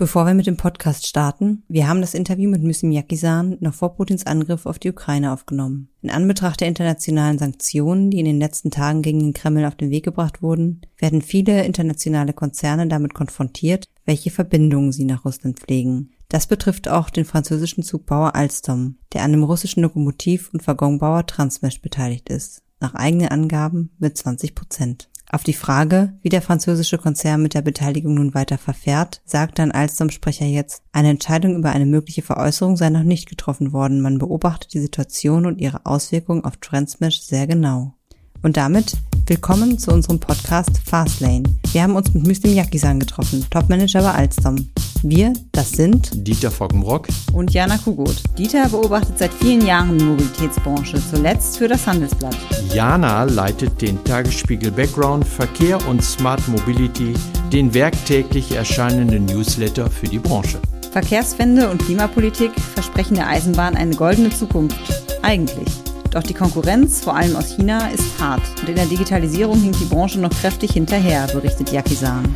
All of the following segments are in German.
Bevor wir mit dem Podcast starten, wir haben das Interview mit Müsim Yakisan noch vor Putins Angriff auf die Ukraine aufgenommen. In Anbetracht der internationalen Sanktionen, die in den letzten Tagen gegen den Kreml auf den Weg gebracht wurden, werden viele internationale Konzerne damit konfrontiert, welche Verbindungen sie nach Russland pflegen. Das betrifft auch den französischen Zugbauer Alstom, der an dem russischen Lokomotiv- und Waggonbauer Transmesh beteiligt ist, nach eigenen Angaben mit 20 Prozent. Auf die Frage, wie der französische Konzern mit der Beteiligung nun weiter verfährt, sagt dann Alstom-Sprecher jetzt, eine Entscheidung über eine mögliche Veräußerung sei noch nicht getroffen worden. Man beobachtet die Situation und ihre Auswirkungen auf Transmesh sehr genau. Und damit willkommen zu unserem Podcast Fastlane. Wir haben uns mit Müslim Yakisan getroffen, Topmanager bei Alstom. Wir, das sind Dieter Foggenrock und Jana Kugot. Dieter beobachtet seit vielen Jahren die Mobilitätsbranche, zuletzt für das Handelsblatt. Jana leitet den Tagesspiegel Background Verkehr und Smart Mobility, den werktäglich erscheinenden Newsletter für die Branche. Verkehrswende und Klimapolitik versprechen der Eisenbahn eine goldene Zukunft. Eigentlich. Doch die Konkurrenz, vor allem aus China, ist hart und in der Digitalisierung hinkt die Branche noch kräftig hinterher, berichtet Yakisan.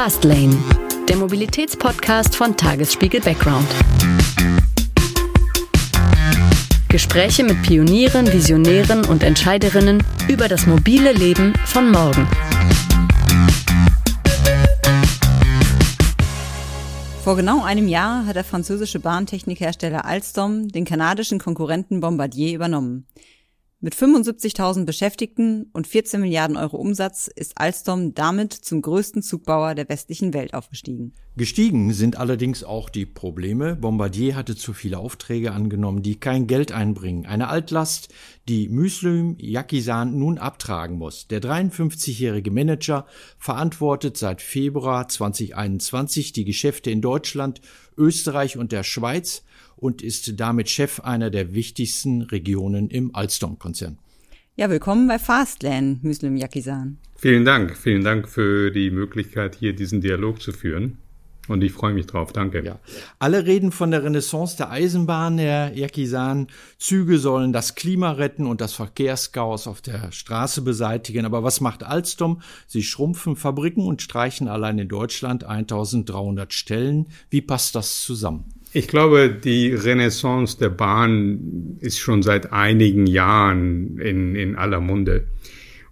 Fastlane, der Mobilitätspodcast von Tagesspiegel Background. Gespräche mit Pionieren, Visionären und Entscheiderinnen über das mobile Leben von morgen. Vor genau einem Jahr hat der französische Bahntechnikhersteller Alstom den kanadischen Konkurrenten Bombardier übernommen. Mit 75.000 Beschäftigten und 14 Milliarden Euro Umsatz ist Alstom damit zum größten Zugbauer der westlichen Welt aufgestiegen. Gestiegen sind allerdings auch die Probleme. Bombardier hatte zu viele Aufträge angenommen, die kein Geld einbringen. Eine Altlast, die Müslüm Yakisan nun abtragen muss. Der 53-jährige Manager verantwortet seit Februar 2021 die Geschäfte in Deutschland, Österreich und der Schweiz und ist damit Chef einer der wichtigsten Regionen im Alstom-Konzern. Ja, willkommen bei Fastlane, Muslim Yakisan. Vielen Dank, vielen Dank für die Möglichkeit, hier diesen Dialog zu führen. Und ich freue mich drauf. Danke. Ja. Alle reden von der Renaissance der Eisenbahn, Herr Yakisan. Züge sollen das Klima retten und das Verkehrschaos auf der Straße beseitigen. Aber was macht Alstom? Sie schrumpfen Fabriken und streichen allein in Deutschland 1300 Stellen. Wie passt das zusammen? Ich glaube, die Renaissance der Bahn ist schon seit einigen Jahren in, in aller Munde.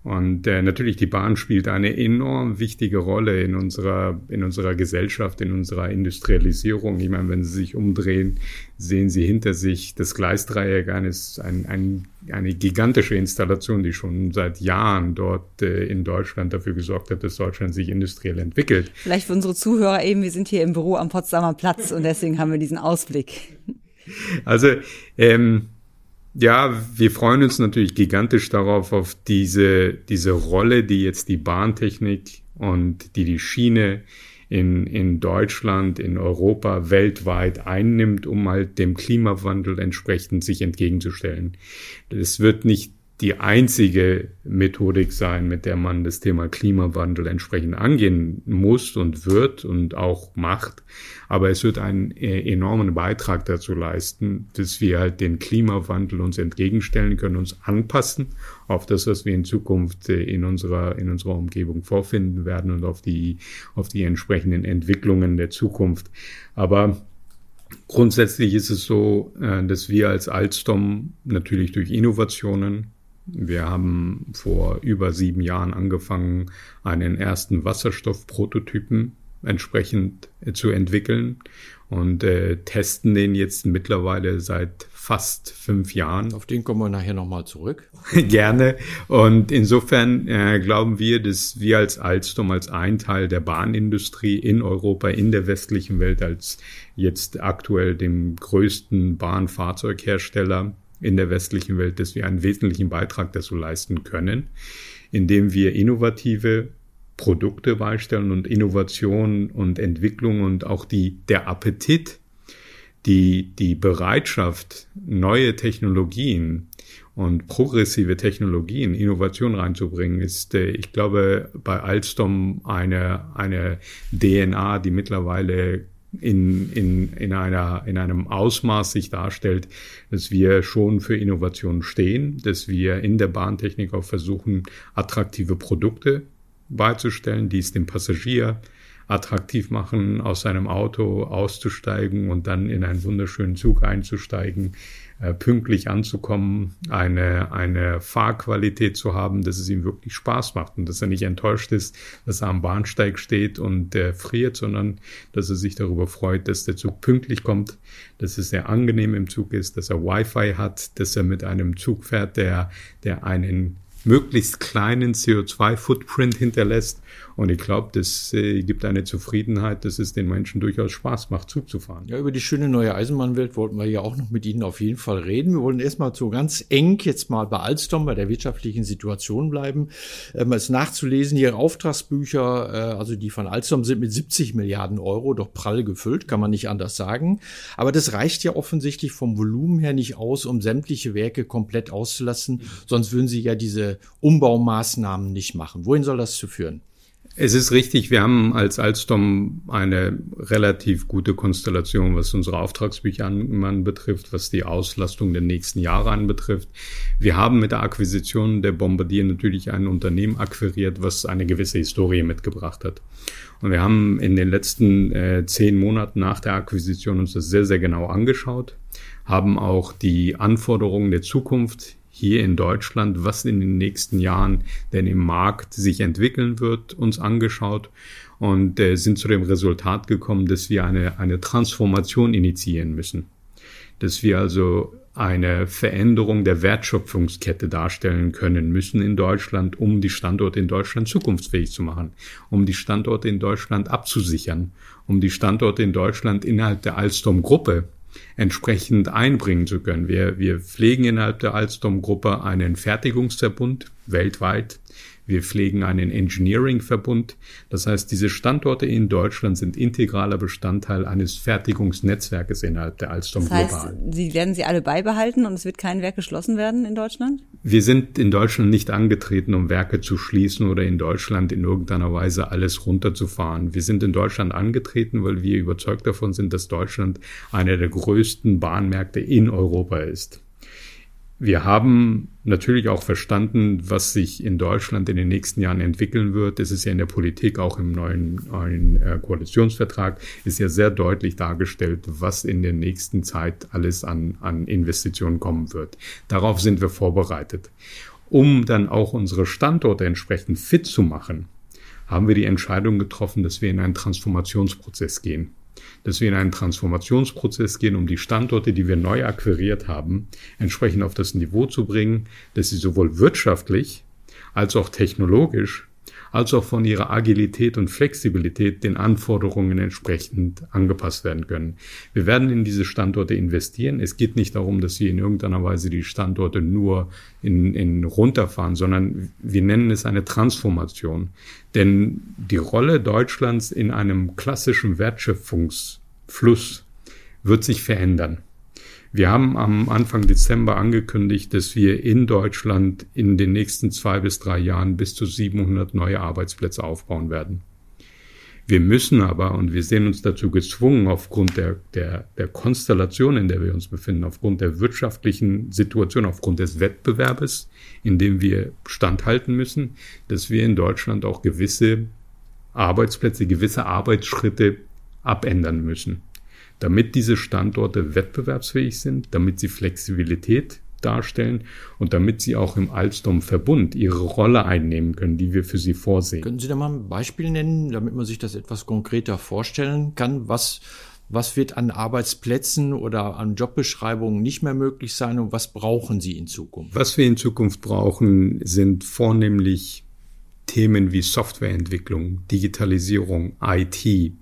Und äh, natürlich, die Bahn spielt eine enorm wichtige Rolle in unserer, in unserer Gesellschaft, in unserer Industrialisierung. Ich meine, wenn Sie sich umdrehen, sehen Sie hinter sich das Gleisdreieck eines, ein, ein, eine gigantische Installation, die schon seit Jahren dort äh, in Deutschland dafür gesorgt hat, dass Deutschland sich industriell entwickelt. Vielleicht für unsere Zuhörer eben, wir sind hier im Büro am Potsdamer Platz und deswegen haben wir diesen Ausblick. Also, ähm, ja, wir freuen uns natürlich gigantisch darauf, auf diese, diese Rolle, die jetzt die Bahntechnik und die die Schiene in, in Deutschland, in Europa, weltweit einnimmt, um halt dem Klimawandel entsprechend sich entgegenzustellen. Es wird nicht die einzige Methodik sein, mit der man das Thema Klimawandel entsprechend angehen muss und wird und auch macht. Aber es wird einen äh, enormen Beitrag dazu leisten, dass wir halt den Klimawandel uns entgegenstellen können, uns anpassen auf das, was wir in Zukunft äh, in unserer, in unserer Umgebung vorfinden werden und auf die, auf die entsprechenden Entwicklungen der Zukunft. Aber Grundsätzlich ist es so, äh, dass wir als Alstom natürlich durch Innovationen, wir haben vor über sieben Jahren angefangen, einen ersten Wasserstoffprototypen entsprechend zu entwickeln und äh, testen den jetzt mittlerweile seit fast fünf Jahren. Auf den kommen wir nachher nochmal zurück. Gerne. Und insofern äh, glauben wir, dass wir als Alstom als ein Teil der Bahnindustrie in Europa, in der westlichen Welt, als jetzt aktuell dem größten Bahnfahrzeughersteller in der westlichen Welt, dass wir einen wesentlichen Beitrag dazu leisten können, indem wir innovative Produkte beistellen und Innovation und Entwicklung und auch die, der Appetit, die, die Bereitschaft, neue Technologien und progressive Technologien, Innovation reinzubringen, ist, äh, ich glaube, bei Alstom eine, eine DNA, die mittlerweile in, in, in, einer, in einem Ausmaß sich darstellt, dass wir schon für Innovation stehen, dass wir in der Bahntechnik auch versuchen, attraktive Produkte beizustellen, die es dem Passagier attraktiv machen, aus seinem Auto auszusteigen und dann in einen wunderschönen Zug einzusteigen, pünktlich anzukommen, eine, eine Fahrqualität zu haben, dass es ihm wirklich Spaß macht und dass er nicht enttäuscht ist, dass er am Bahnsteig steht und äh, friert, sondern dass er sich darüber freut, dass der Zug pünktlich kommt, dass es sehr angenehm im Zug ist, dass er Wi-Fi hat, dass er mit einem Zug fährt, der, der einen möglichst kleinen CO2-Footprint hinterlässt und ich glaube, das äh, gibt eine Zufriedenheit, dass es den Menschen durchaus Spaß macht, Zug zu fahren. Ja, über die schöne neue Eisenbahnwelt wollten wir ja auch noch mit Ihnen auf jeden Fall reden. Wir wollen erstmal so ganz eng jetzt mal bei Alstom, bei der wirtschaftlichen Situation bleiben. Ähm, es nachzulesen, Ihre Auftragsbücher, äh, also die von Alstom sind mit 70 Milliarden Euro doch prall gefüllt, kann man nicht anders sagen. Aber das reicht ja offensichtlich vom Volumen her nicht aus, um sämtliche Werke komplett auszulassen. Sonst würden Sie ja diese Umbaumaßnahmen nicht machen. Wohin soll das zu führen? Es ist richtig, wir haben als Alstom eine relativ gute Konstellation, was unsere Auftragsbücher anbetrifft, was die Auslastung der nächsten Jahre anbetrifft. Wir haben mit der Akquisition der Bombardier natürlich ein Unternehmen akquiriert, was eine gewisse Historie mitgebracht hat. Und wir haben in den letzten äh, zehn Monaten nach der Akquisition uns das sehr, sehr genau angeschaut, haben auch die Anforderungen der Zukunft hier in Deutschland, was in den nächsten Jahren denn im Markt sich entwickeln wird, uns angeschaut und äh, sind zu dem Resultat gekommen, dass wir eine, eine Transformation initiieren müssen. Dass wir also eine Veränderung der Wertschöpfungskette darstellen können müssen in Deutschland, um die Standorte in Deutschland zukunftsfähig zu machen, um die Standorte in Deutschland abzusichern, um die Standorte in Deutschland innerhalb der Alstom-Gruppe entsprechend einbringen zu können. Wir, wir pflegen innerhalb der Alstom-Gruppe einen Fertigungsverbund weltweit. Wir pflegen einen Engineering-Verbund. Das heißt, diese Standorte in Deutschland sind integraler Bestandteil eines Fertigungsnetzwerkes innerhalb der Alstom das heißt, Sie werden sie alle beibehalten und es wird kein Werk geschlossen werden in Deutschland? Wir sind in Deutschland nicht angetreten, um Werke zu schließen oder in Deutschland in irgendeiner Weise alles runterzufahren. Wir sind in Deutschland angetreten, weil wir überzeugt davon sind, dass Deutschland einer der größten Bahnmärkte in Europa ist. Wir haben natürlich auch verstanden, was sich in Deutschland in den nächsten Jahren entwickeln wird. Es ist ja in der Politik, auch im neuen, neuen äh, Koalitionsvertrag, ist ja sehr deutlich dargestellt, was in der nächsten Zeit alles an, an Investitionen kommen wird. Darauf sind wir vorbereitet. Um dann auch unsere Standorte entsprechend fit zu machen, haben wir die Entscheidung getroffen, dass wir in einen Transformationsprozess gehen dass wir in einen Transformationsprozess gehen, um die Standorte, die wir neu akquiriert haben, entsprechend auf das Niveau zu bringen, dass sie sowohl wirtschaftlich als auch technologisch als auch von ihrer Agilität und Flexibilität den Anforderungen entsprechend angepasst werden können. Wir werden in diese Standorte investieren. Es geht nicht darum, dass wir in irgendeiner Weise die Standorte nur in, in runterfahren, sondern wir nennen es eine Transformation. Denn die Rolle Deutschlands in einem klassischen Wertschöpfungsfluss wird sich verändern. Wir haben am Anfang Dezember angekündigt, dass wir in Deutschland in den nächsten zwei bis drei Jahren bis zu 700 neue Arbeitsplätze aufbauen werden. Wir müssen aber, und wir sehen uns dazu gezwungen, aufgrund der, der, der Konstellation, in der wir uns befinden, aufgrund der wirtschaftlichen Situation, aufgrund des Wettbewerbes, in dem wir standhalten müssen, dass wir in Deutschland auch gewisse Arbeitsplätze, gewisse Arbeitsschritte abändern müssen damit diese Standorte wettbewerbsfähig sind, damit sie Flexibilität darstellen und damit sie auch im Alstom-Verbund ihre Rolle einnehmen können, die wir für sie vorsehen. Können Sie da mal ein Beispiel nennen, damit man sich das etwas konkreter vorstellen kann? Was, was wird an Arbeitsplätzen oder an Jobbeschreibungen nicht mehr möglich sein und was brauchen Sie in Zukunft? Was wir in Zukunft brauchen, sind vornehmlich Themen wie Softwareentwicklung, Digitalisierung, IT,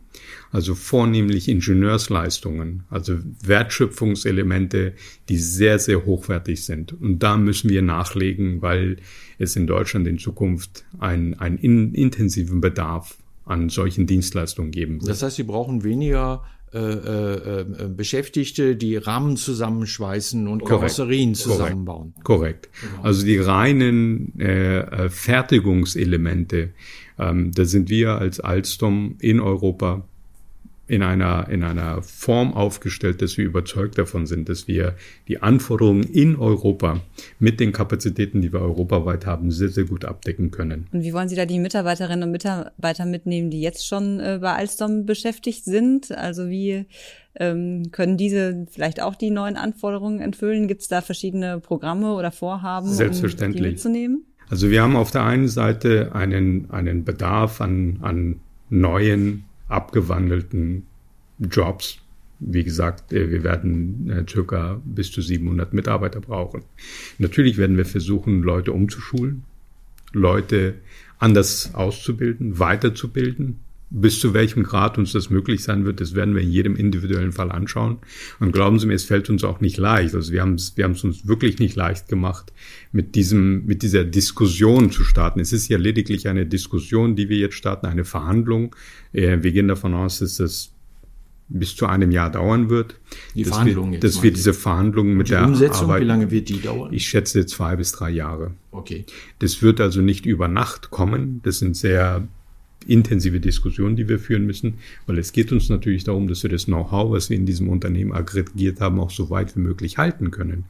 also vornehmlich Ingenieursleistungen, also Wertschöpfungselemente, die sehr, sehr hochwertig sind. Und da müssen wir nachlegen, weil es in Deutschland in Zukunft einen, einen intensiven Bedarf an solchen Dienstleistungen geben wird. Das heißt, Sie brauchen weniger äh, äh, äh, Beschäftigte, die Rahmen zusammenschweißen und Korrekt. Karosserien zusammenbauen. Korrekt. Korrekt. Also die reinen äh, äh, Fertigungselemente, ähm, da sind wir als Alstom in Europa in einer, in einer Form aufgestellt, dass wir überzeugt davon sind, dass wir die Anforderungen in Europa mit den Kapazitäten, die wir europaweit haben, sehr, sehr gut abdecken können. Und wie wollen Sie da die Mitarbeiterinnen und Mitarbeiter mitnehmen, die jetzt schon äh, bei Alstom beschäftigt sind? Also wie ähm, können diese vielleicht auch die neuen Anforderungen erfüllen? Gibt es da verschiedene Programme oder Vorhaben, Selbstverständlich. um die mitzunehmen? Also wir haben auf der einen Seite einen, einen Bedarf an, an neuen abgewandelten Jobs. Wie gesagt, äh, wir werden äh, circa bis zu 700 Mitarbeiter brauchen. Natürlich werden wir versuchen, Leute umzuschulen, Leute anders auszubilden, weiterzubilden, bis zu welchem Grad uns das möglich sein wird, das werden wir in jedem individuellen Fall anschauen. Und glauben Sie mir, es fällt uns auch nicht leicht. Also wir haben es, wir haben es uns wirklich nicht leicht gemacht, mit diesem, mit dieser Diskussion zu starten. Es ist ja lediglich eine Diskussion, die wir jetzt starten, eine Verhandlung. Äh, wir gehen davon aus, dass das bis zu einem Jahr dauern wird. Die Verhandlungen jetzt. Dass wir diese Verhandlungen mit die der Umsetzung, Arbeit, wie lange wird die dauern? Ich schätze zwei bis drei Jahre. Okay. Das wird also nicht über Nacht kommen. Das sind sehr intensive Diskussion, die wir führen müssen, weil es geht uns natürlich darum, dass wir das Know-how, was wir in diesem Unternehmen aggregiert haben, auch so weit wie möglich halten können.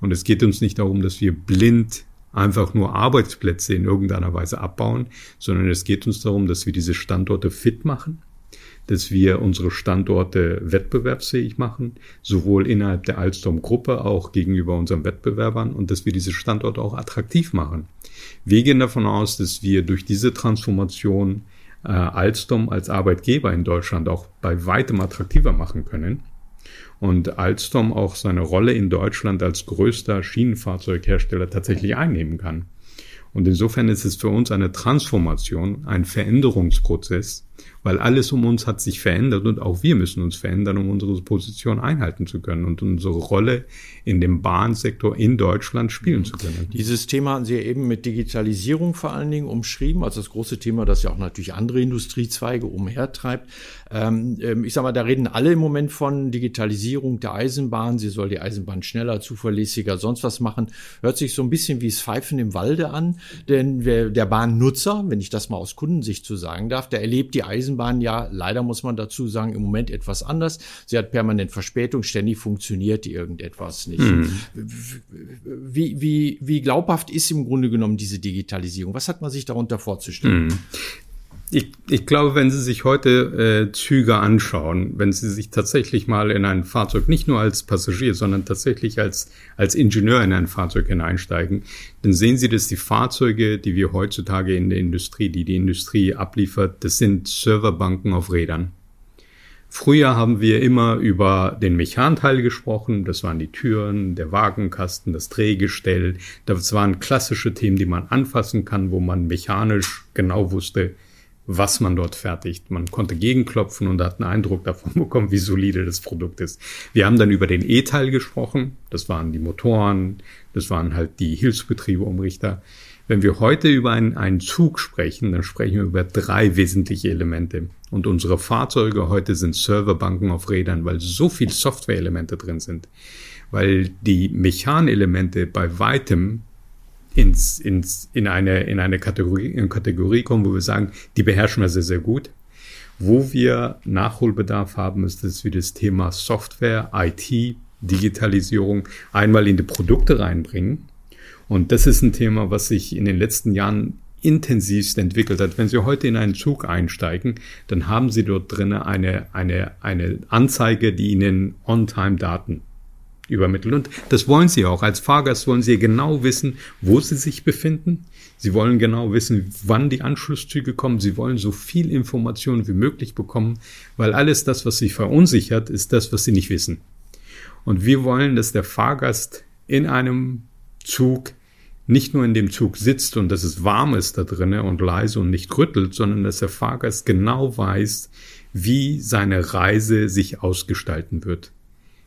Und es geht uns nicht darum, dass wir blind einfach nur Arbeitsplätze in irgendeiner Weise abbauen, sondern es geht uns darum, dass wir diese Standorte fit machen, dass wir unsere Standorte wettbewerbsfähig machen, sowohl innerhalb der Alstom-Gruppe auch gegenüber unseren Wettbewerbern und dass wir diese Standorte auch attraktiv machen. Wir gehen davon aus, dass wir durch diese Transformation äh, Alstom als Arbeitgeber in Deutschland auch bei weitem attraktiver machen können und Alstom auch seine Rolle in Deutschland als größter Schienenfahrzeughersteller tatsächlich einnehmen kann. Und insofern ist es für uns eine Transformation, ein Veränderungsprozess, weil alles um uns hat sich verändert und auch wir müssen uns verändern, um unsere Position einhalten zu können und unsere Rolle in dem Bahnsektor in Deutschland spielen zu können. Dieses Thema hatten Sie ja eben mit Digitalisierung vor allen Dingen umschrieben, also das große Thema, das ja auch natürlich andere Industriezweige umhertreibt. Ähm, ähm, ich sage mal, da reden alle im Moment von Digitalisierung der Eisenbahn. Sie soll die Eisenbahn schneller, zuverlässiger, sonst was machen. Hört sich so ein bisschen wie das Pfeifen im Walde an, denn der Bahnnutzer, wenn ich das mal aus Kundensicht zu sagen darf, der erlebt die Eisenbahn ja, leider muss man dazu sagen, im Moment etwas anders. Sie hat permanent Verspätung, ständig funktioniert irgendetwas nicht. Mhm. Wie, wie, wie glaubhaft ist im Grunde genommen diese Digitalisierung? Was hat man sich darunter vorzustellen? Mhm. Ich, ich glaube, wenn Sie sich heute äh, Züge anschauen, wenn Sie sich tatsächlich mal in ein Fahrzeug, nicht nur als Passagier, sondern tatsächlich als, als Ingenieur in ein Fahrzeug hineinsteigen, dann sehen Sie, dass die Fahrzeuge, die wir heutzutage in der Industrie, die die Industrie abliefert, das sind Serverbanken auf Rädern. Früher haben wir immer über den Mechanteil gesprochen. Das waren die Türen, der Wagenkasten, das Drehgestell. Das waren klassische Themen, die man anfassen kann, wo man mechanisch genau wusste, was man dort fertigt. Man konnte gegenklopfen und hat einen Eindruck davon bekommen, wie solide das Produkt ist. Wir haben dann über den E-Teil gesprochen. Das waren die Motoren, das waren halt die Hilfsbetriebe, Umrichter. Wenn wir heute über einen, einen Zug sprechen, dann sprechen wir über drei wesentliche Elemente. Und unsere Fahrzeuge heute sind Serverbanken auf Rädern, weil so viel Software-Elemente drin sind. Weil die Mechanelemente bei weitem ins, ins, in eine, in eine Kategorie, in Kategorie kommen, wo wir sagen, die beherrschen wir sehr, sehr gut. Wo wir Nachholbedarf haben, ist, dass wir das Thema Software, IT, Digitalisierung einmal in die Produkte reinbringen und das ist ein Thema, was sich in den letzten Jahren intensivst entwickelt hat. Wenn Sie heute in einen Zug einsteigen, dann haben Sie dort drinnen eine, eine, eine Anzeige, die Ihnen On-Time-Daten übermittelt. Und das wollen Sie auch. Als Fahrgast wollen Sie genau wissen, wo Sie sich befinden. Sie wollen genau wissen, wann die Anschlusszüge kommen. Sie wollen so viel Information wie möglich bekommen, weil alles das, was Sie verunsichert, ist das, was Sie nicht wissen. Und wir wollen, dass der Fahrgast in einem Zug nicht nur in dem Zug sitzt und dass es warm ist da drinnen und leise und nicht rüttelt, sondern dass der Fahrgast genau weiß, wie seine Reise sich ausgestalten wird.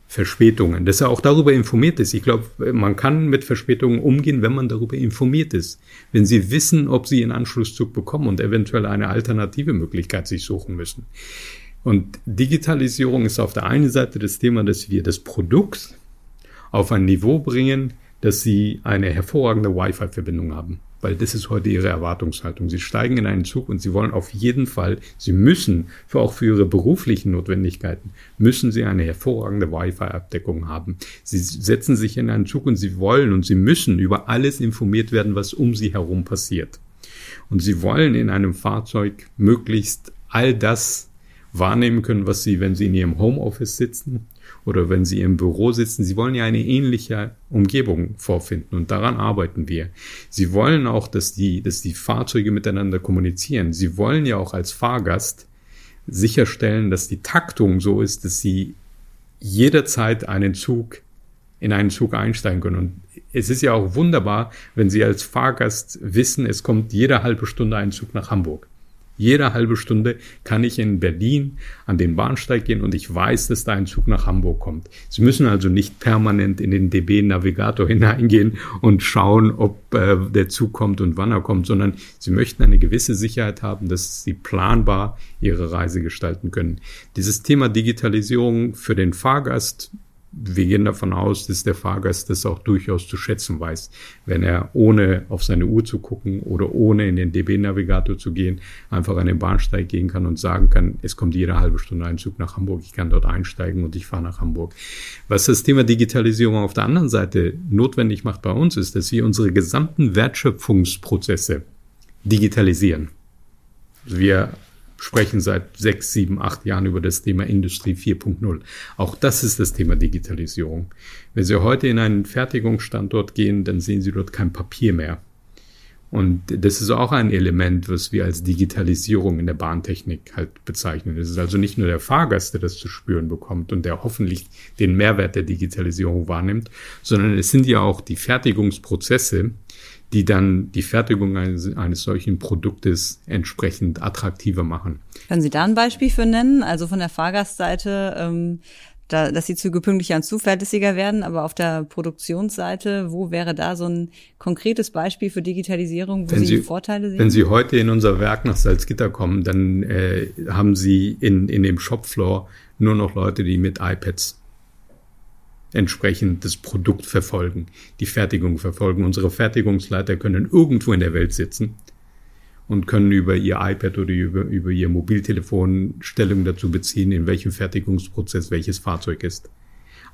Verspätungen, dass er auch darüber informiert ist. Ich glaube, man kann mit Verspätungen umgehen, wenn man darüber informiert ist. Wenn Sie wissen, ob Sie einen Anschlusszug bekommen und eventuell eine alternative Möglichkeit sich suchen müssen. Und Digitalisierung ist auf der einen Seite das Thema, dass wir das Produkt auf ein Niveau bringen, dass sie eine hervorragende Wi-Fi-Verbindung haben. Weil das ist heute ihre Erwartungshaltung. Sie steigen in einen Zug und sie wollen auf jeden Fall, sie müssen, für auch für ihre beruflichen Notwendigkeiten, müssen sie eine hervorragende Wi-Fi-Abdeckung haben. Sie setzen sich in einen Zug und sie wollen und sie müssen über alles informiert werden, was um sie herum passiert. Und sie wollen in einem Fahrzeug möglichst all das wahrnehmen können, was sie, wenn sie in ihrem Homeoffice sitzen oder wenn sie im Büro sitzen, sie wollen ja eine ähnliche Umgebung vorfinden und daran arbeiten wir. Sie wollen auch, dass die, dass die Fahrzeuge miteinander kommunizieren. Sie wollen ja auch als Fahrgast sicherstellen, dass die Taktung so ist, dass sie jederzeit einen Zug in einen Zug einsteigen können. Und es ist ja auch wunderbar, wenn Sie als Fahrgast wissen, es kommt jede halbe Stunde ein Zug nach Hamburg. Jede halbe Stunde kann ich in Berlin an den Bahnsteig gehen und ich weiß, dass da ein Zug nach Hamburg kommt. Sie müssen also nicht permanent in den DB-Navigator hineingehen und schauen, ob äh, der Zug kommt und wann er kommt, sondern Sie möchten eine gewisse Sicherheit haben, dass Sie planbar Ihre Reise gestalten können. Dieses Thema Digitalisierung für den Fahrgast wir gehen davon aus, dass der Fahrgast das auch durchaus zu schätzen weiß, wenn er ohne auf seine Uhr zu gucken oder ohne in den DB-Navigator zu gehen, einfach an den Bahnsteig gehen kann und sagen kann, es kommt jede halbe Stunde ein Zug nach Hamburg, ich kann dort einsteigen und ich fahre nach Hamburg. Was das Thema Digitalisierung auf der anderen Seite notwendig macht bei uns, ist, dass wir unsere gesamten Wertschöpfungsprozesse digitalisieren. Wir sprechen seit sechs, sieben, acht Jahren über das Thema Industrie 4.0. Auch das ist das Thema Digitalisierung. Wenn Sie heute in einen Fertigungsstandort gehen, dann sehen Sie dort kein Papier mehr. Und das ist auch ein Element, was wir als Digitalisierung in der Bahntechnik halt bezeichnen. Es ist also nicht nur der Fahrgast, der das zu spüren bekommt und der hoffentlich den Mehrwert der Digitalisierung wahrnimmt, sondern es sind ja auch die Fertigungsprozesse, die dann die Fertigung eines, eines solchen Produktes entsprechend attraktiver machen. Können Sie da ein Beispiel für nennen? Also von der Fahrgastseite, ähm, da, dass die Züge pünktlicher und zuverlässiger werden, aber auf der Produktionsseite, wo wäre da so ein konkretes Beispiel für Digitalisierung, wo wenn Sie, Sie Vorteile sehen? Wenn Sie heute in unser Werk nach Salzgitter kommen, dann äh, haben Sie in, in dem Shopfloor nur noch Leute, die mit iPads entsprechend das Produkt verfolgen, die Fertigung verfolgen. Unsere Fertigungsleiter können irgendwo in der Welt sitzen und können über ihr iPad oder über, über ihr Mobiltelefon Stellung dazu beziehen, in welchem Fertigungsprozess welches Fahrzeug ist.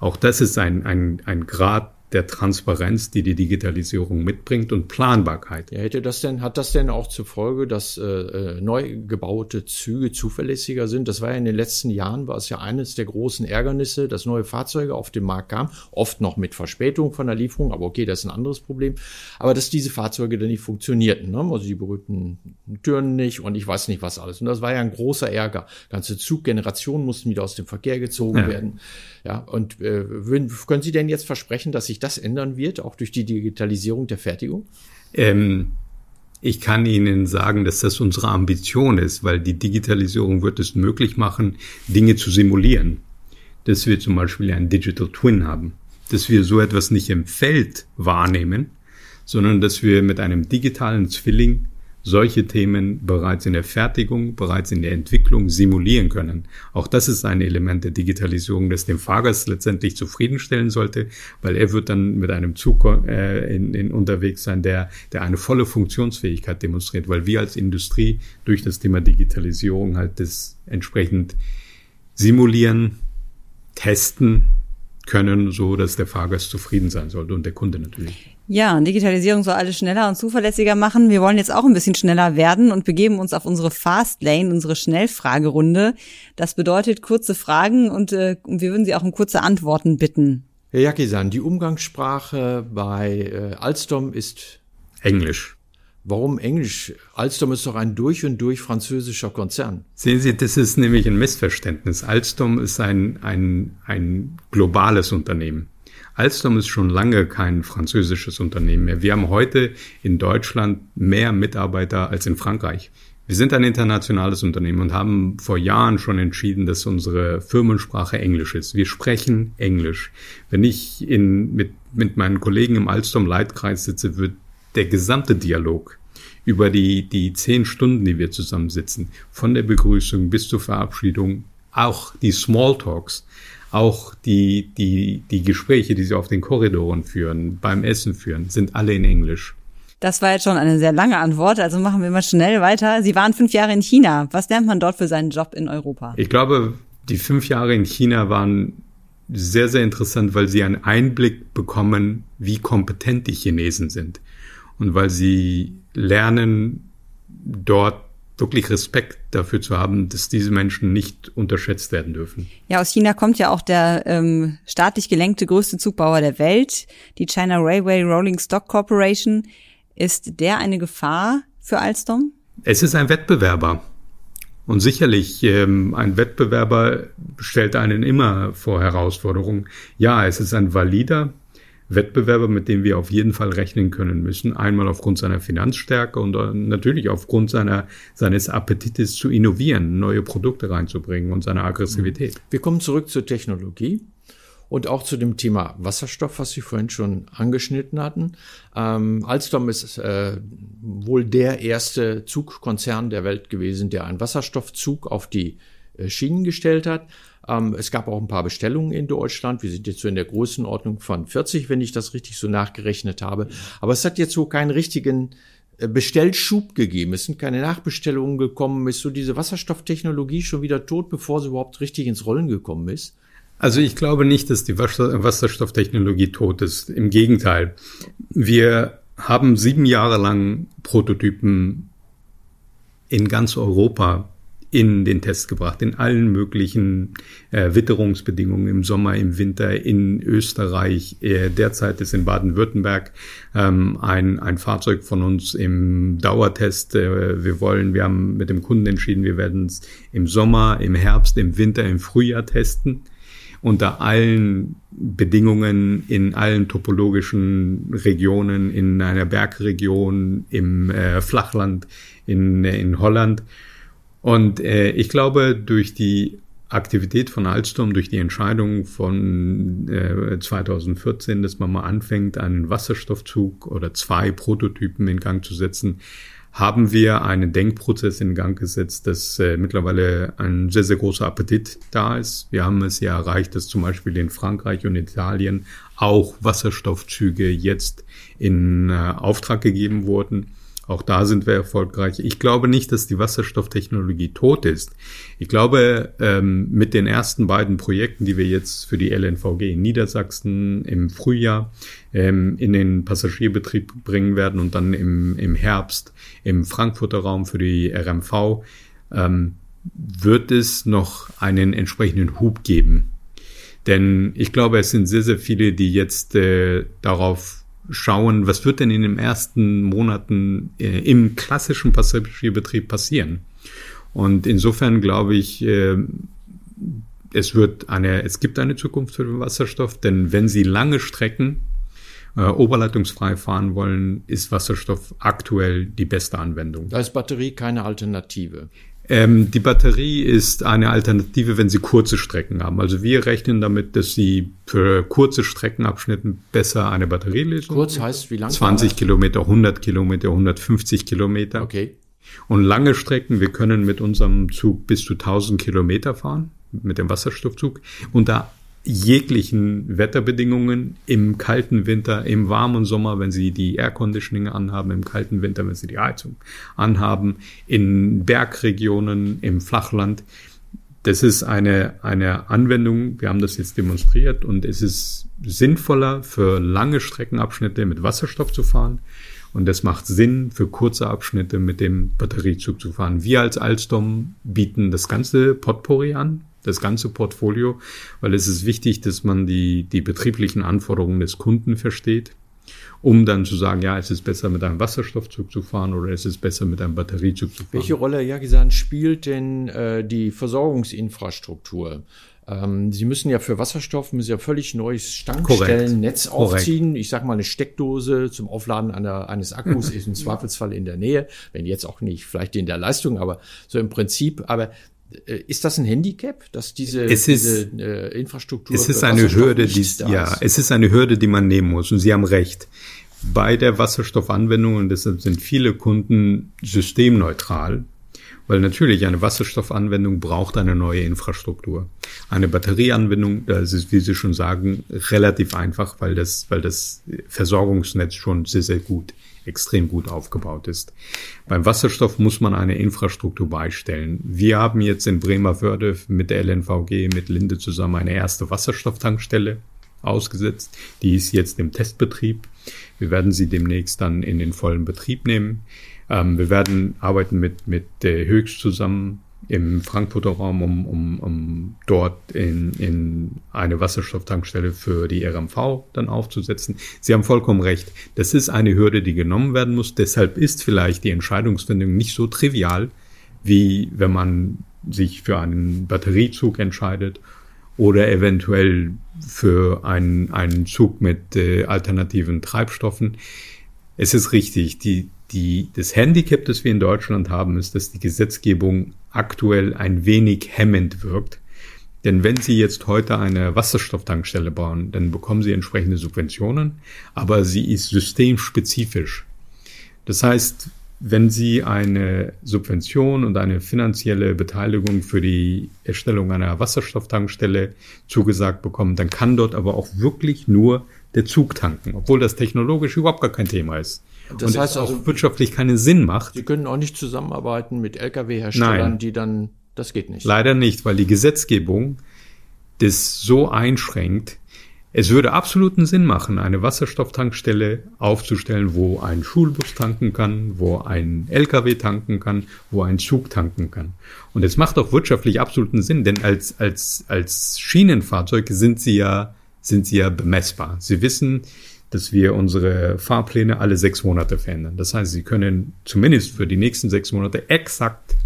Auch das ist ein, ein, ein Grad der Transparenz, die die Digitalisierung mitbringt und Planbarkeit. Ja, hätte das denn, hat das denn auch zur Folge, dass äh, äh, neu gebaute Züge zuverlässiger sind? Das war ja in den letzten Jahren, war es ja eines der großen Ärgernisse, dass neue Fahrzeuge auf den Markt kamen, oft noch mit Verspätung von der Lieferung, aber okay, das ist ein anderes Problem. Aber dass diese Fahrzeuge dann nicht funktionierten, ne? also die berühmten Türen nicht und ich weiß nicht was alles. Und das war ja ein großer Ärger. Ganze Zuggenerationen mussten wieder aus dem Verkehr gezogen ja. werden. Ja, und äh, können Sie denn jetzt versprechen, dass sich das ändern wird, auch durch die Digitalisierung der Fertigung? Ähm, ich kann Ihnen sagen, dass das unsere Ambition ist, weil die Digitalisierung wird es möglich machen, Dinge zu simulieren. Dass wir zum Beispiel ein Digital Twin haben. Dass wir so etwas nicht im Feld wahrnehmen, sondern dass wir mit einem digitalen Zwilling solche Themen bereits in der Fertigung, bereits in der Entwicklung simulieren können. Auch das ist ein Element der Digitalisierung, das den Fahrgast letztendlich zufriedenstellen sollte, weil er wird dann mit einem Zug äh, in, in unterwegs sein, der, der eine volle Funktionsfähigkeit demonstriert, weil wir als Industrie durch das Thema Digitalisierung halt das entsprechend simulieren, testen können, so dass der Fahrgast zufrieden sein sollte und der Kunde natürlich. Ja, Digitalisierung soll alles schneller und zuverlässiger machen. Wir wollen jetzt auch ein bisschen schneller werden und begeben uns auf unsere Fast Lane, unsere Schnellfragerunde. Das bedeutet kurze Fragen und äh, wir würden Sie auch um kurze Antworten bitten. Herr Jakisan, die Umgangssprache bei äh, Alstom ist Englisch. Warum Englisch? Alstom ist doch ein durch und durch französischer Konzern. Sehen Sie, das ist nämlich ein Missverständnis. Alstom ist ein, ein, ein globales Unternehmen. Alstom ist schon lange kein französisches Unternehmen mehr. Wir haben heute in Deutschland mehr Mitarbeiter als in Frankreich. Wir sind ein internationales Unternehmen und haben vor Jahren schon entschieden, dass unsere Firmensprache Englisch ist. Wir sprechen Englisch. Wenn ich in, mit, mit meinen Kollegen im Alstom-Leitkreis sitze, wird der gesamte Dialog über die, die zehn Stunden, die wir zusammensitzen, von der Begrüßung bis zur Verabschiedung, auch die Smalltalks, auch die, die, die Gespräche, die sie auf den Korridoren führen, beim Essen führen, sind alle in Englisch. Das war jetzt schon eine sehr lange Antwort, also machen wir mal schnell weiter. Sie waren fünf Jahre in China. Was lernt man dort für seinen Job in Europa? Ich glaube, die fünf Jahre in China waren sehr, sehr interessant, weil sie einen Einblick bekommen, wie kompetent die Chinesen sind. Und weil sie lernen, dort wirklich Respekt dafür zu haben, dass diese Menschen nicht unterschätzt werden dürfen. Ja, aus China kommt ja auch der ähm, staatlich gelenkte größte Zugbauer der Welt, die China Railway Rolling Stock Corporation. Ist der eine Gefahr für Alstom? Es ist ein Wettbewerber. Und sicherlich, ähm, ein Wettbewerber stellt einen immer vor Herausforderungen. Ja, es ist ein valider Wettbewerber, mit dem wir auf jeden Fall rechnen können müssen. Einmal aufgrund seiner Finanzstärke und äh, natürlich aufgrund seiner, seines Appetites zu innovieren, neue Produkte reinzubringen und seiner Aggressivität. Wir kommen zurück zur Technologie. Und auch zu dem Thema Wasserstoff, was Sie vorhin schon angeschnitten hatten. Ähm, Alstom ist äh, wohl der erste Zugkonzern der Welt gewesen, der einen Wasserstoffzug auf die Schienen gestellt hat. Ähm, es gab auch ein paar Bestellungen in Deutschland. Wir sind jetzt so in der Größenordnung von 40, wenn ich das richtig so nachgerechnet habe. Aber es hat jetzt so keinen richtigen äh, Bestellschub gegeben. Es sind keine Nachbestellungen gekommen. Ist so diese Wasserstofftechnologie schon wieder tot, bevor sie überhaupt richtig ins Rollen gekommen ist? Also ich glaube nicht, dass die Wasserstofftechnologie tot ist. Im Gegenteil. Wir haben sieben Jahre lang Prototypen in ganz Europa in den Test gebracht, in allen möglichen äh, Witterungsbedingungen im Sommer, im Winter, in Österreich. Äh, derzeit ist in Baden-Württemberg ähm, ein, ein Fahrzeug von uns im Dauertest. Äh, wir wollen, wir haben mit dem Kunden entschieden, wir werden es im Sommer, im Herbst, im Winter, im Frühjahr testen unter allen Bedingungen, in allen topologischen Regionen, in einer Bergregion, im äh, Flachland, in, in Holland. Und äh, ich glaube, durch die Aktivität von Alstom, durch die Entscheidung von äh, 2014, dass man mal anfängt, einen Wasserstoffzug oder zwei Prototypen in Gang zu setzen, haben wir einen Denkprozess in Gang gesetzt, dass äh, mittlerweile ein sehr, sehr großer Appetit da ist. Wir haben es ja erreicht, dass zum Beispiel in Frankreich und Italien auch Wasserstoffzüge jetzt in äh, Auftrag gegeben wurden. Auch da sind wir erfolgreich. Ich glaube nicht, dass die Wasserstofftechnologie tot ist. Ich glaube, ähm, mit den ersten beiden Projekten, die wir jetzt für die LNVG in Niedersachsen im Frühjahr ähm, in den Passagierbetrieb bringen werden und dann im, im Herbst im Frankfurter Raum für die RMV, ähm, wird es noch einen entsprechenden Hub geben. Denn ich glaube, es sind sehr, sehr viele, die jetzt äh, darauf schauen, was wird denn in den ersten Monaten äh, im klassischen Passagierbetrieb passieren. Und insofern glaube ich, äh, es wird eine, es gibt eine Zukunft für den Wasserstoff, denn wenn Sie lange Strecken äh, oberleitungsfrei fahren wollen, ist Wasserstoff aktuell die beste Anwendung. Da ist Batterie keine Alternative. Ähm, die Batterie ist eine Alternative, wenn Sie kurze Strecken haben. Also wir rechnen damit, dass Sie für kurze Streckenabschnitten besser eine Batterie lösen. Kurz heißt wie lang? 20 Kilometer, 100 Kilometer, 150 Kilometer. Okay. Und lange Strecken, wir können mit unserem Zug bis zu 1000 Kilometer fahren, mit dem Wasserstoffzug. Und da jeglichen Wetterbedingungen im kalten Winter, im warmen Sommer, wenn Sie die Air Conditioning anhaben, im kalten Winter, wenn Sie die Heizung anhaben, in Bergregionen, im Flachland. Das ist eine, eine Anwendung, wir haben das jetzt demonstriert und es ist sinnvoller für lange Streckenabschnitte mit Wasserstoff zu fahren und es macht Sinn für kurze Abschnitte mit dem Batteriezug zu fahren. Wir als Alstom bieten das ganze Potpourri an, das ganze Portfolio, weil es ist wichtig, dass man die, die betrieblichen Anforderungen des Kunden versteht, um dann zu sagen, ja, es ist besser mit einem Wasserstoffzug zu fahren oder es ist besser mit einem Batteriezug zu fahren. Welche Rolle, ja gesagt, spielt denn äh, die Versorgungsinfrastruktur? Ähm, Sie müssen ja für Wasserstoff müssen ja völlig neues Stankstellennetz aufziehen. Ich sage mal, eine Steckdose zum Aufladen einer, eines Akkus ist im Zweifelsfall in der Nähe, wenn jetzt auch nicht vielleicht in der Leistung, aber so im Prinzip. Aber ist das ein Handicap, dass diese, es ist, diese äh, Infrastruktur? Es ist eine Hürde, die, ja, es ist eine Hürde, die man nehmen muss. Und Sie haben recht. Bei der Wasserstoffanwendung, und deshalb sind viele Kunden systemneutral, weil natürlich eine Wasserstoffanwendung braucht eine neue Infrastruktur. Eine Batterieanwendung, das ist, wie Sie schon sagen, relativ einfach, weil das, weil das Versorgungsnetz schon sehr, sehr gut extrem gut aufgebaut ist. Beim Wasserstoff muss man eine Infrastruktur beistellen. Wir haben jetzt in Bremerwörde mit der LNVG, mit Linde zusammen eine erste Wasserstofftankstelle ausgesetzt. Die ist jetzt im Testbetrieb. Wir werden sie demnächst dann in den vollen Betrieb nehmen. Ähm, wir werden arbeiten mit, mit äh, Höchst zusammen im Frankfurter Raum, um, um, um dort in, in eine Wasserstofftankstelle für die RMV dann aufzusetzen. Sie haben vollkommen recht. Das ist eine Hürde, die genommen werden muss. Deshalb ist vielleicht die Entscheidungsfindung nicht so trivial, wie wenn man sich für einen Batteriezug entscheidet oder eventuell für einen, einen Zug mit äh, alternativen Treibstoffen. Es ist richtig, die, die, das Handicap, das wir in Deutschland haben, ist, dass die Gesetzgebung aktuell ein wenig hemmend wirkt. Denn wenn Sie jetzt heute eine Wasserstofftankstelle bauen, dann bekommen Sie entsprechende Subventionen, aber sie ist systemspezifisch. Das heißt, wenn Sie eine Subvention und eine finanzielle Beteiligung für die Erstellung einer Wasserstofftankstelle zugesagt bekommen, dann kann dort aber auch wirklich nur der Zug tanken, obwohl das technologisch überhaupt gar kein Thema ist. Das und heißt auch also, wirtschaftlich keinen Sinn macht. Sie können auch nicht zusammenarbeiten mit Lkw-Herstellern, die dann, das geht nicht. Leider nicht, weil die Gesetzgebung das so einschränkt. Es würde absoluten Sinn machen, eine Wasserstofftankstelle aufzustellen, wo ein Schulbus tanken kann, wo ein Lkw tanken kann, wo ein Zug tanken kann. Und es macht auch wirtschaftlich absoluten Sinn, denn als, als, als Schienenfahrzeuge sind sie ja, sind sie ja bemessbar. Sie wissen, dass wir unsere Fahrpläne alle sechs Monate verändern. Das heißt, Sie können zumindest für die nächsten sechs Monate exakt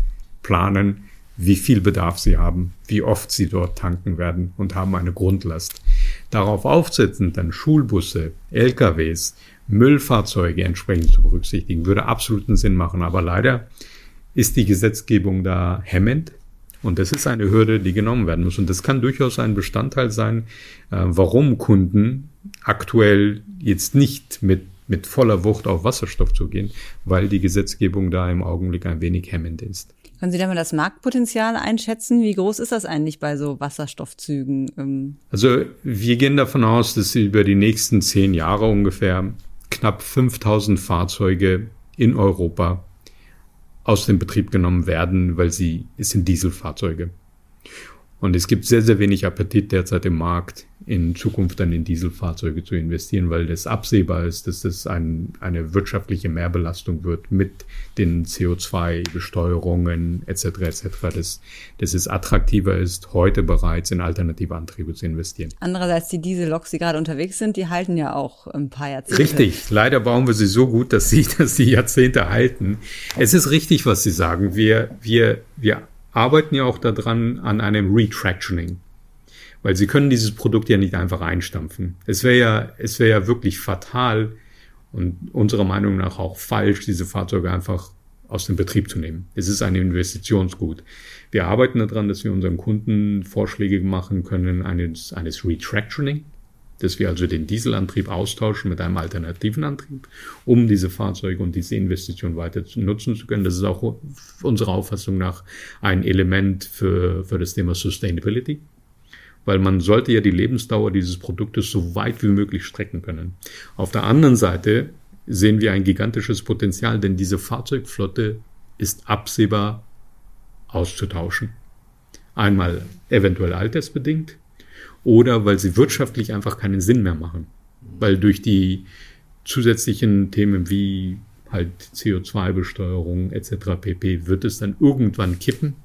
planen, wie viel Bedarf Sie haben, wie oft Sie dort tanken werden und haben eine Grundlast. Darauf aufsetzen, dann Schulbusse, LKWs, Müllfahrzeuge entsprechend zu berücksichtigen, würde absoluten Sinn machen. Aber leider ist die Gesetzgebung da hemmend. Und das ist eine Hürde, die genommen werden muss. Und das kann durchaus ein Bestandteil sein, äh, warum Kunden aktuell jetzt nicht mit, mit voller Wucht auf Wasserstoff zu gehen, weil die Gesetzgebung da im Augenblick ein wenig hemmend ist. Können Sie da mal das Marktpotenzial einschätzen? Wie groß ist das eigentlich bei so Wasserstoffzügen? Ähm, also wir gehen davon aus, dass über die nächsten zehn Jahre ungefähr knapp 5000 Fahrzeuge in Europa aus dem Betrieb genommen werden, weil sie es sind Dieselfahrzeuge. Und es gibt sehr, sehr wenig Appetit derzeit im Markt, in Zukunft dann in Dieselfahrzeuge zu investieren, weil das absehbar ist, dass das ein, eine wirtschaftliche Mehrbelastung wird mit den CO2-Besteuerungen etc. etc. Dass, dass es attraktiver ist, heute bereits in alternative Antriebe zu investieren. Andererseits die Dieselloks, die gerade unterwegs sind, die halten ja auch ein paar Jahrzehnte. Richtig, leider bauen wir sie so gut, dass sie, dass sie Jahrzehnte halten. Es ist richtig, was Sie sagen. Wir, wir, wir arbeiten ja auch daran an einem Retractioning. Weil sie können dieses Produkt ja nicht einfach einstampfen. Es wäre ja, es wäre ja wirklich fatal und unserer Meinung nach auch falsch, diese Fahrzeuge einfach aus dem Betrieb zu nehmen. Es ist ein Investitionsgut. Wir arbeiten daran, dass wir unseren Kunden Vorschläge machen können eines, eines Retractioning dass wir also den Dieselantrieb austauschen mit einem alternativen Antrieb, um diese Fahrzeuge und diese Investition weiter nutzen zu können. Das ist auch unserer Auffassung nach ein Element für, für das Thema Sustainability, weil man sollte ja die Lebensdauer dieses Produktes so weit wie möglich strecken können. Auf der anderen Seite sehen wir ein gigantisches Potenzial, denn diese Fahrzeugflotte ist absehbar auszutauschen. Einmal eventuell altersbedingt, oder weil sie wirtschaftlich einfach keinen Sinn mehr machen. Weil durch die zusätzlichen Themen wie halt CO2-Besteuerung etc. pp. wird es dann irgendwann kippen.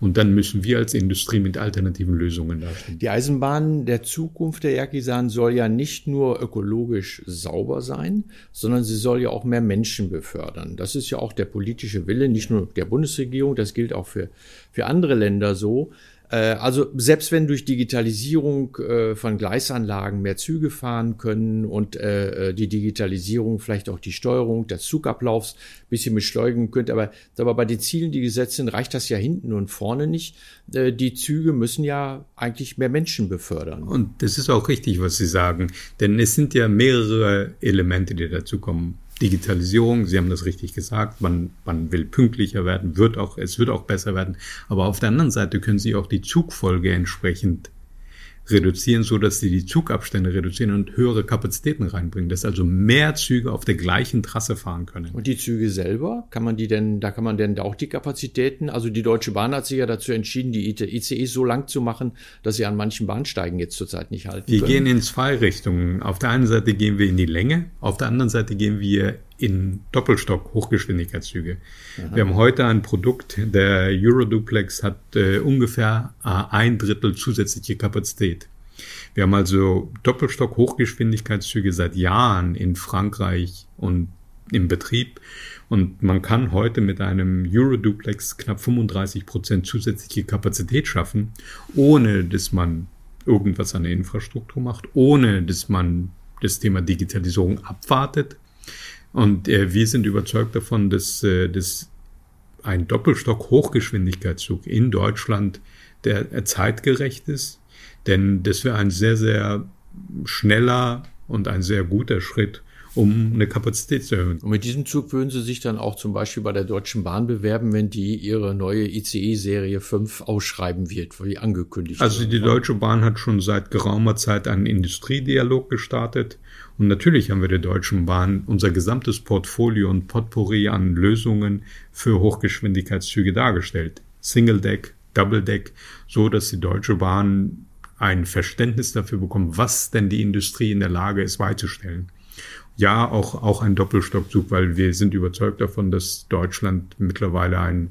Und dann müssen wir als Industrie mit alternativen Lösungen dastehen. Die Eisenbahn der Zukunft der Yakisan soll ja nicht nur ökologisch sauber sein, sondern sie soll ja auch mehr Menschen befördern. Das ist ja auch der politische Wille, nicht nur der Bundesregierung, das gilt auch für, für andere Länder so. Äh, also selbst wenn durch Digitalisierung äh, von Gleisanlagen mehr Züge fahren können und äh, die Digitalisierung vielleicht auch die Steuerung des Zugablaufs ein bisschen beschleunigen könnte, aber, bei den Zielen, die gesetzt sind, reicht das ja hinten und vorne nicht. Die Züge müssen ja eigentlich mehr Menschen befördern. Und das ist auch richtig, was Sie sagen, denn es sind ja mehrere Elemente, die dazu kommen. Digitalisierung, Sie haben das richtig gesagt, man, man will pünktlicher werden, wird auch, es wird auch besser werden. Aber auf der anderen Seite können Sie auch die Zugfolge entsprechend reduzieren, so dass sie die Zugabstände reduzieren und höhere Kapazitäten reinbringen, dass also mehr Züge auf der gleichen Trasse fahren können. Und die Züge selber, kann man die denn, da kann man denn auch die Kapazitäten, also die Deutsche Bahn hat sich ja dazu entschieden, die ICE so lang zu machen, dass sie an manchen Bahnsteigen jetzt zurzeit nicht halten Wir können. gehen in zwei Richtungen. Auf der einen Seite gehen wir in die Länge, auf der anderen Seite gehen wir in Doppelstock Hochgeschwindigkeitszüge. Aha. Wir haben heute ein Produkt, der Euroduplex hat äh, ungefähr äh, ein Drittel zusätzliche Kapazität. Wir haben also Doppelstock Hochgeschwindigkeitszüge seit Jahren in Frankreich und im Betrieb. Und man kann heute mit einem Euroduplex knapp 35 Prozent zusätzliche Kapazität schaffen, ohne dass man irgendwas an der Infrastruktur macht, ohne dass man das Thema Digitalisierung abwartet, und äh, wir sind überzeugt davon, dass, äh, dass ein Doppelstock-Hochgeschwindigkeitszug in Deutschland der äh, zeitgerecht ist. Denn das wäre ein sehr, sehr schneller und ein sehr guter Schritt, um eine Kapazität zu erhöhen. Und mit diesem Zug würden Sie sich dann auch zum Beispiel bei der Deutschen Bahn bewerben, wenn die ihre neue ICE-Serie 5 ausschreiben wird, wie angekündigt. Also die Deutsche Bahn hat schon seit geraumer Zeit einen Industriedialog gestartet und natürlich haben wir der Deutschen Bahn unser gesamtes Portfolio und Potpourri an Lösungen für Hochgeschwindigkeitszüge dargestellt. Single Deck, Double Deck, so dass die Deutsche Bahn ein Verständnis dafür bekommt, was denn die Industrie in der Lage ist beizustellen. Ja, auch, auch ein Doppelstockzug, weil wir sind überzeugt davon, dass Deutschland mittlerweile ein,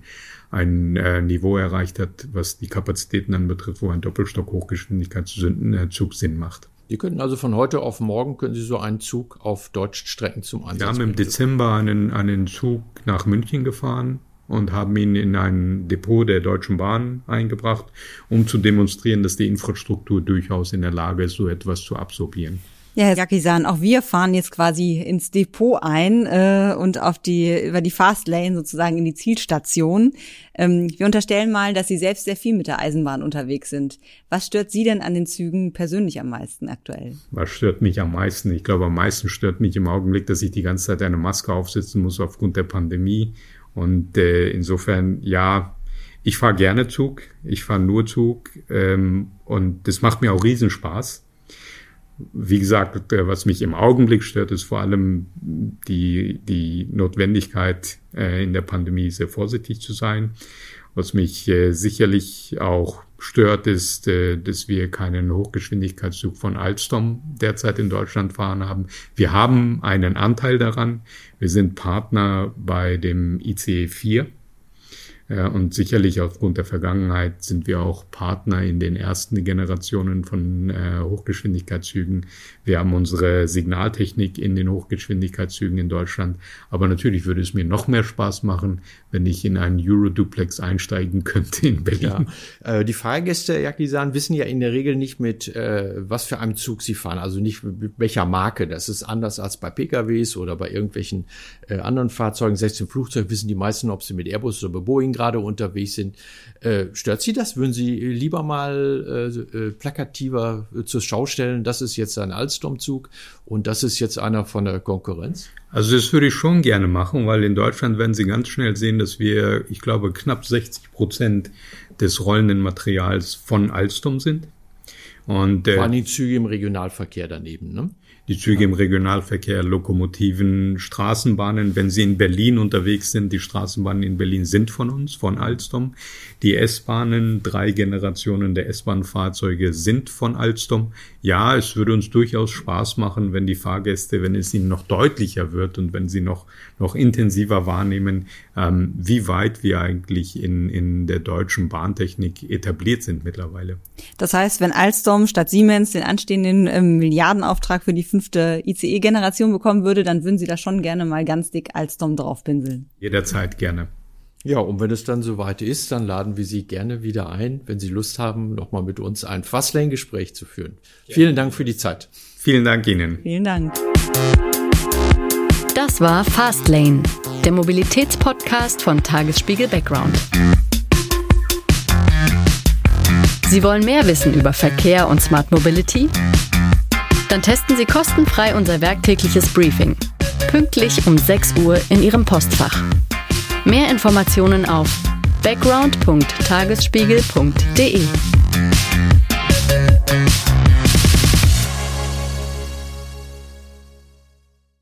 ein äh, Niveau erreicht hat, was die Kapazitäten anbetrifft, wo ein Doppelstock-Hochgeschwindigkeitszug Sinn macht. Die könnten also von heute auf morgen können Sie so einen Zug auf deutschen Strecken zum Einsatz Wir haben im Dezember einen, einen Zug nach München gefahren und haben ihn in ein Depot der Deutschen Bahn eingebracht, um zu demonstrieren, dass die Infrastruktur durchaus in der Lage ist, so etwas zu absorbieren. Ja, Herr Yakisan, auch wir fahren jetzt quasi ins Depot ein äh, und auf die über die Fastlane sozusagen in die Zielstation. Ähm, wir unterstellen mal, dass Sie selbst sehr viel mit der Eisenbahn unterwegs sind. Was stört Sie denn an den Zügen persönlich am meisten aktuell? Was stört mich am meisten? Ich glaube, am meisten stört mich im Augenblick, dass ich die ganze Zeit eine Maske aufsetzen muss aufgrund der Pandemie. Und äh, insofern, ja, ich fahre gerne Zug, ich fahre nur Zug ähm, und das macht mir auch Riesenspaß. Wie gesagt, äh, was mich im Augenblick stört, ist vor allem die, die Notwendigkeit, äh, in der Pandemie sehr vorsichtig zu sein. Was mich äh, sicherlich auch stört, ist, dass wir keinen Hochgeschwindigkeitszug von Alstom derzeit in Deutschland fahren haben. Wir haben einen Anteil daran. Wir sind Partner bei dem ICE 4 und sicherlich aufgrund der Vergangenheit sind wir auch Partner in den ersten Generationen von äh, Hochgeschwindigkeitszügen. Wir haben unsere Signaltechnik in den Hochgeschwindigkeitszügen in Deutschland. Aber natürlich würde es mir noch mehr Spaß machen, wenn ich in einen Euroduplex einsteigen könnte in Berlin. Ja. Äh, die Fahrgäste, Jakisan, wissen ja in der Regel nicht mit, äh, was für einem Zug sie fahren. Also nicht mit welcher Marke. Das ist anders als bei PKWs oder bei irgendwelchen äh, anderen Fahrzeugen. Selbst im Flugzeug wissen die meisten, ob sie mit Airbus oder Boeing gerade unterwegs sind. Äh, stört Sie das? Würden Sie lieber mal äh, äh, plakativer äh, zur Schau stellen, das ist jetzt ein Alstom-Zug und das ist jetzt einer von der Konkurrenz? Also das würde ich schon gerne machen, weil in Deutschland werden Sie ganz schnell sehen, dass wir, ich glaube, knapp 60 Prozent des rollenden Materials von Alstom sind. Und, äh, Vor allem die Züge im Regionalverkehr daneben, ne? Die Züge im Regionalverkehr, Lokomotiven, Straßenbahnen. Wenn Sie in Berlin unterwegs sind, die Straßenbahnen in Berlin sind von uns, von Alstom. Die S-Bahnen, drei Generationen der S-Bahn-Fahrzeuge sind von Alstom. Ja, es würde uns durchaus Spaß machen, wenn die Fahrgäste, wenn es ihnen noch deutlicher wird und wenn sie noch, noch intensiver wahrnehmen, ähm, wie weit wir eigentlich in, in der deutschen Bahntechnik etabliert sind mittlerweile. Das heißt, wenn Alstom statt Siemens den anstehenden ähm, Milliardenauftrag für die fünfte ICE-Generation bekommen würde, dann würden Sie da schon gerne mal ganz dick Alstom draufpinseln. Jederzeit gerne. Ja, und wenn es dann soweit ist, dann laden wir Sie gerne wieder ein, wenn Sie Lust haben, nochmal mit uns ein Fastlane-Gespräch zu führen. Ja. Vielen Dank für die Zeit. Vielen Dank Ihnen. Vielen Dank. Das war Fastlane, der Mobilitätspodcast von Tagesspiegel Background. Sie wollen mehr wissen über Verkehr und Smart Mobility? Dann testen Sie kostenfrei unser werktägliches Briefing. Pünktlich um 6 Uhr in Ihrem Postfach. Mehr Informationen auf background.tagesspiegel.de.